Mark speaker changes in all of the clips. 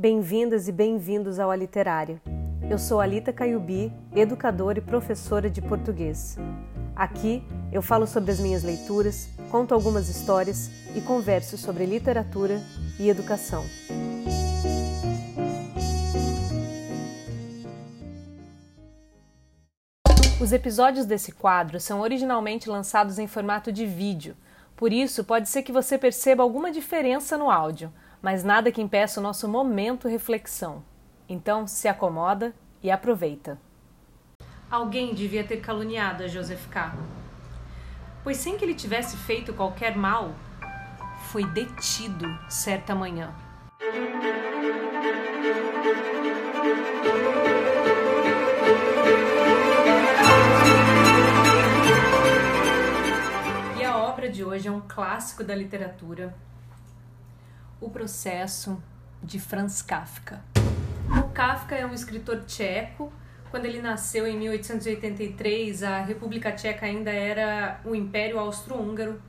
Speaker 1: Bem-vindas e bem-vindos ao A Literária. Eu sou Alita Caiubi, educadora e professora de português. Aqui eu falo sobre as minhas leituras, conto algumas histórias e converso sobre literatura e educação. Os episódios desse quadro são originalmente lançados em formato de vídeo, por isso pode ser que você perceba alguma diferença no áudio mas nada que impeça o nosso momento reflexão. Então, se acomoda e aproveita. Alguém devia ter caluniado a Joseph K. Pois sem que ele tivesse feito qualquer mal, foi detido certa manhã. E a obra de hoje é um clássico da literatura o Processo de Franz Kafka. O Kafka é um escritor tcheco. Quando ele nasceu em 1883, a República Tcheca ainda era o Império Austro-Húngaro.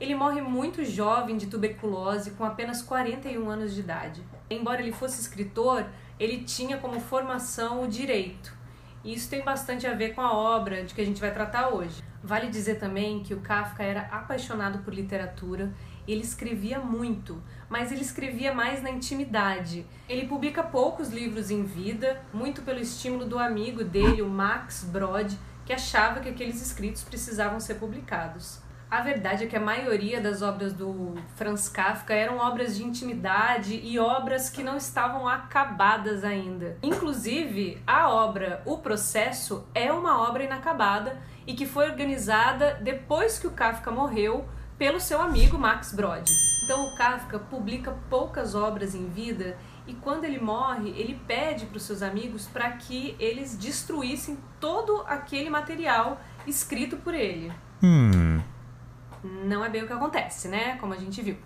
Speaker 1: Ele morre muito jovem de tuberculose, com apenas 41 anos de idade. Embora ele fosse escritor, ele tinha como formação o direito. E isso tem bastante a ver com a obra de que a gente vai tratar hoje. Vale dizer também que o Kafka era apaixonado por literatura ele escrevia muito, mas ele escrevia mais na intimidade. Ele publica poucos livros em vida, muito pelo estímulo do amigo dele, o Max Brod, que achava que aqueles escritos precisavam ser publicados. A verdade é que a maioria das obras do Franz Kafka eram obras de intimidade e obras que não estavam acabadas ainda. Inclusive, a obra O Processo é uma obra inacabada e que foi organizada depois que o Kafka morreu pelo seu amigo Max Brod. Então o Kafka publica poucas obras em vida e quando ele morre, ele pede para os seus amigos para que eles destruíssem todo aquele material escrito por ele.
Speaker 2: Hum.
Speaker 1: Não é bem o que acontece, né? Como a gente viu.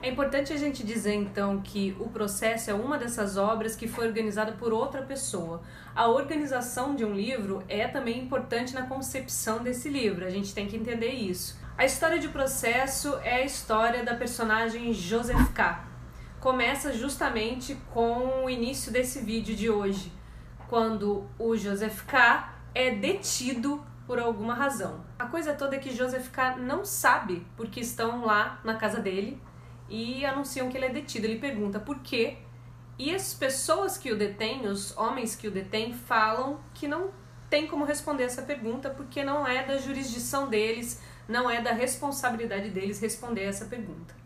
Speaker 1: É importante a gente dizer então que o processo é uma dessas obras que foi organizada por outra pessoa. A organização de um livro é também importante na concepção desse livro, a gente tem que entender isso. A história de processo é a história da personagem Joseph K. Começa justamente com o início desse vídeo de hoje, quando o Joseph K é detido por alguma razão. A coisa toda é que Joseph K não sabe porque estão lá na casa dele e anunciam que ele é detido. Ele pergunta por quê e as pessoas que o detêm, os homens que o detêm, falam que não tem como responder essa pergunta porque não é da jurisdição deles, não é da responsabilidade deles responder essa pergunta.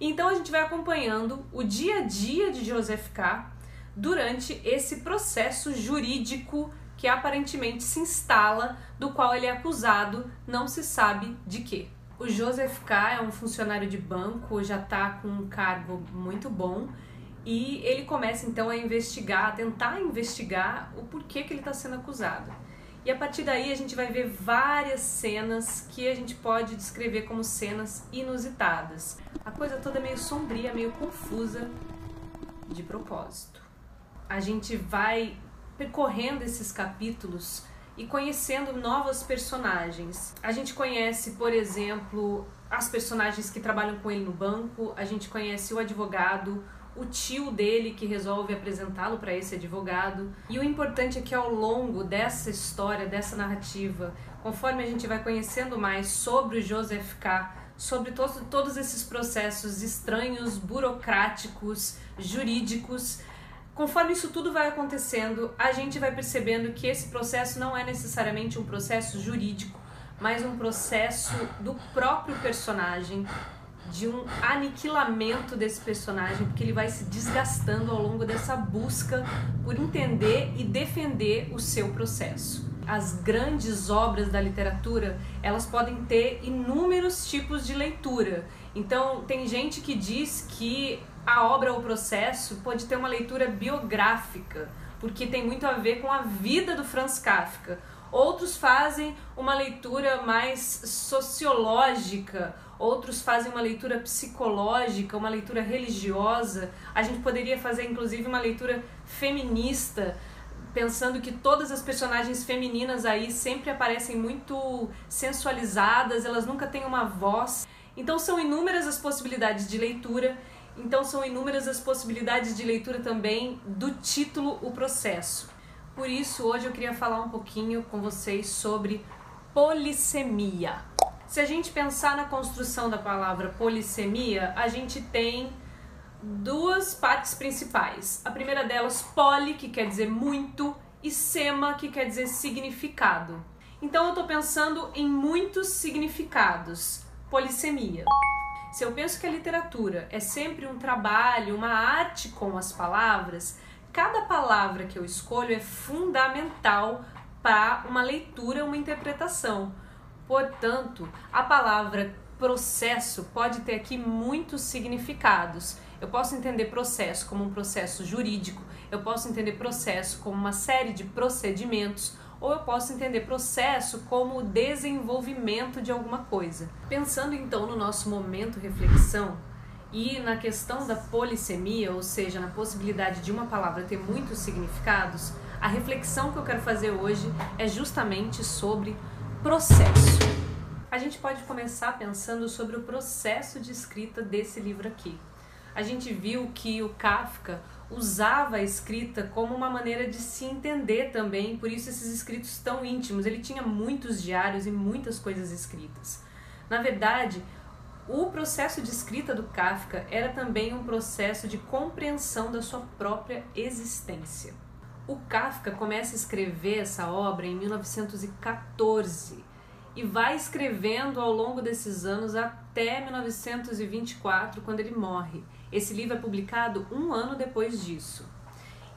Speaker 1: Então a gente vai acompanhando o dia a dia de Joseph K. durante esse processo jurídico que aparentemente se instala, do qual ele é acusado, não se sabe de quê. O Joseph K. é um funcionário de banco, já está com um cargo muito bom e ele começa então a investigar, a tentar investigar o porquê que ele está sendo acusado. E a partir daí a gente vai ver várias cenas que a gente pode descrever como cenas inusitadas. A coisa toda é meio sombria, meio confusa de propósito. A gente vai percorrendo esses capítulos e conhecendo novos personagens. A gente conhece, por exemplo, as personagens que trabalham com ele no banco, a gente conhece o advogado, o tio dele que resolve apresentá-lo para esse advogado. E o importante é que ao longo dessa história, dessa narrativa, conforme a gente vai conhecendo mais sobre o Joseph K., sobre to todos esses processos estranhos, burocráticos, jurídicos, conforme isso tudo vai acontecendo, a gente vai percebendo que esse processo não é necessariamente um processo jurídico, mas um processo do próprio personagem, de um aniquilamento desse personagem, porque ele vai se desgastando ao longo dessa busca por entender e defender o seu processo. As grandes obras da literatura, elas podem ter inúmeros tipos de leitura. Então, tem gente que diz que a obra ou processo pode ter uma leitura biográfica, porque tem muito a ver com a vida do Franz Kafka. Outros fazem uma leitura mais sociológica outros fazem uma leitura psicológica, uma leitura religiosa. A gente poderia fazer inclusive uma leitura feminista, pensando que todas as personagens femininas aí sempre aparecem muito sensualizadas, elas nunca têm uma voz. Então são inúmeras as possibilidades de leitura Então são inúmeras as possibilidades de leitura também do título O Processo. Por isso, hoje eu queria falar um pouquinho com vocês sobre polissemia. Se a gente pensar na construção da palavra polissemia, a gente tem duas partes principais. A primeira delas, poli, que quer dizer muito, e sema, que quer dizer significado. Então eu estou pensando em muitos significados. Polissemia. Se eu penso que a literatura é sempre um trabalho, uma arte com as palavras, cada palavra que eu escolho é fundamental para uma leitura, uma interpretação. Portanto, a palavra processo pode ter aqui muitos significados. Eu posso entender processo como um processo jurídico, eu posso entender processo como uma série de procedimentos, ou eu posso entender processo como o desenvolvimento de alguma coisa. Pensando então no nosso momento reflexão e na questão da polissemia, ou seja, na possibilidade de uma palavra ter muitos significados, a reflexão que eu quero fazer hoje é justamente sobre processo. A gente pode começar pensando sobre o processo de escrita desse livro aqui. A gente viu que o Kafka usava a escrita como uma maneira de se entender também, por isso esses escritos tão íntimos. Ele tinha muitos diários e muitas coisas escritas. Na verdade, o processo de escrita do Kafka era também um processo de compreensão da sua própria existência. O Kafka começa a escrever essa obra em 1914 e vai escrevendo ao longo desses anos até 1924, quando ele morre. Esse livro é publicado um ano depois disso.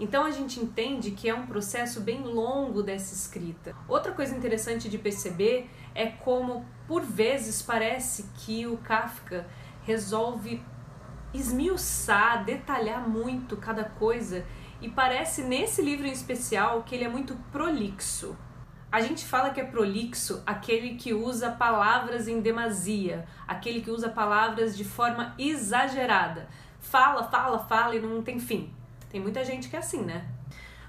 Speaker 1: Então a gente entende que é um processo bem longo dessa escrita. Outra coisa interessante de perceber é como, por vezes, parece que o Kafka resolve esmiuçar, detalhar muito cada coisa e parece nesse livro em especial que ele é muito prolixo. A gente fala que é prolixo aquele que usa palavras em demasia, aquele que usa palavras de forma exagerada. Fala, fala, fala e não tem fim. Tem muita gente que é assim, né?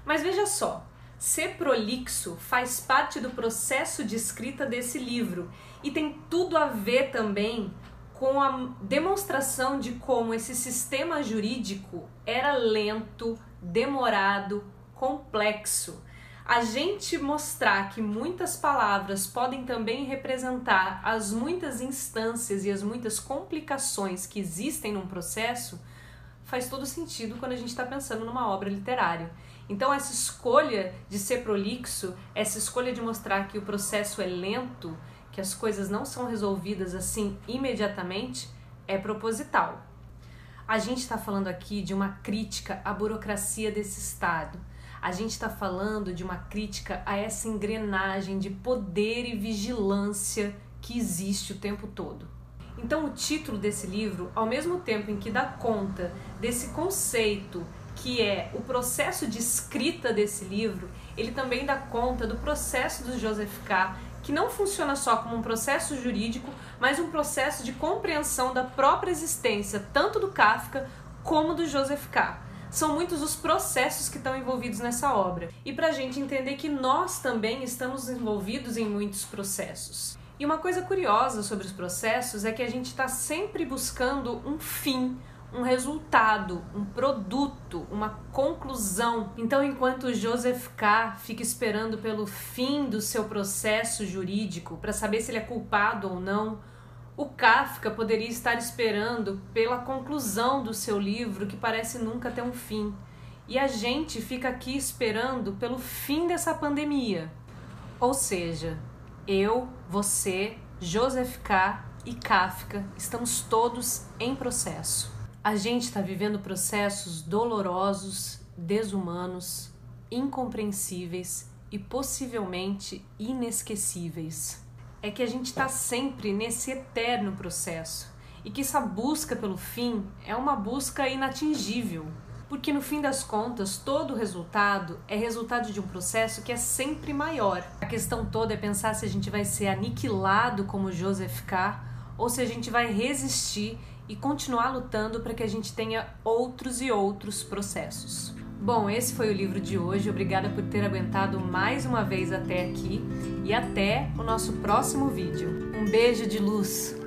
Speaker 1: Mas veja só, ser prolixo faz parte do processo de escrita desse livro e tem tudo a ver também com a demonstração de como esse sistema jurídico era lento, demorado, complexo. A gente mostrar que muitas palavras podem também representar as muitas instâncias e as muitas complicações que existem num processo faz todo sentido quando a gente está pensando numa obra literária. Então, essa escolha de ser prolixo, essa escolha de mostrar que o processo é lento, que as coisas não são resolvidas assim imediatamente é proposital. A gente está falando aqui de uma crítica à burocracia desse Estado. A gente está falando de uma crítica a essa engrenagem de poder e vigilância que existe o tempo todo. Então, o título desse livro, ao mesmo tempo em que dá conta desse conceito que é o processo de escrita desse livro, ele também dá conta do processo do Joseph K que não funciona só como um processo jurídico, mas um processo de compreensão da própria existência, tanto do Kafka como do Joseph K. São muitos os processos que estão envolvidos nessa obra. E para a gente entender que nós também estamos envolvidos em muitos processos. E uma coisa curiosa sobre os processos é que a gente está sempre buscando um fim, um resultado, um produto, uma conclusão. Então, enquanto Joseph K. fica esperando pelo fim do seu processo jurídico para saber se ele é culpado ou não, o Kafka poderia estar esperando pela conclusão do seu livro que parece nunca ter um fim. E a gente fica aqui esperando pelo fim dessa pandemia. Ou seja, eu, você, Joseph K. e Kafka estamos todos em processo. A gente está vivendo processos dolorosos, desumanos, incompreensíveis e possivelmente inesquecíveis. É que a gente está sempre nesse eterno processo e que essa busca pelo fim é uma busca inatingível, porque no fim das contas todo resultado é resultado de um processo que é sempre maior. A questão toda é pensar se a gente vai ser aniquilado como Joseph K ou se a gente vai resistir e continuar lutando para que a gente tenha outros e outros processos. Bom, esse foi o livro de hoje. Obrigada por ter aguentado mais uma vez até aqui e até o nosso próximo vídeo. Um beijo de luz.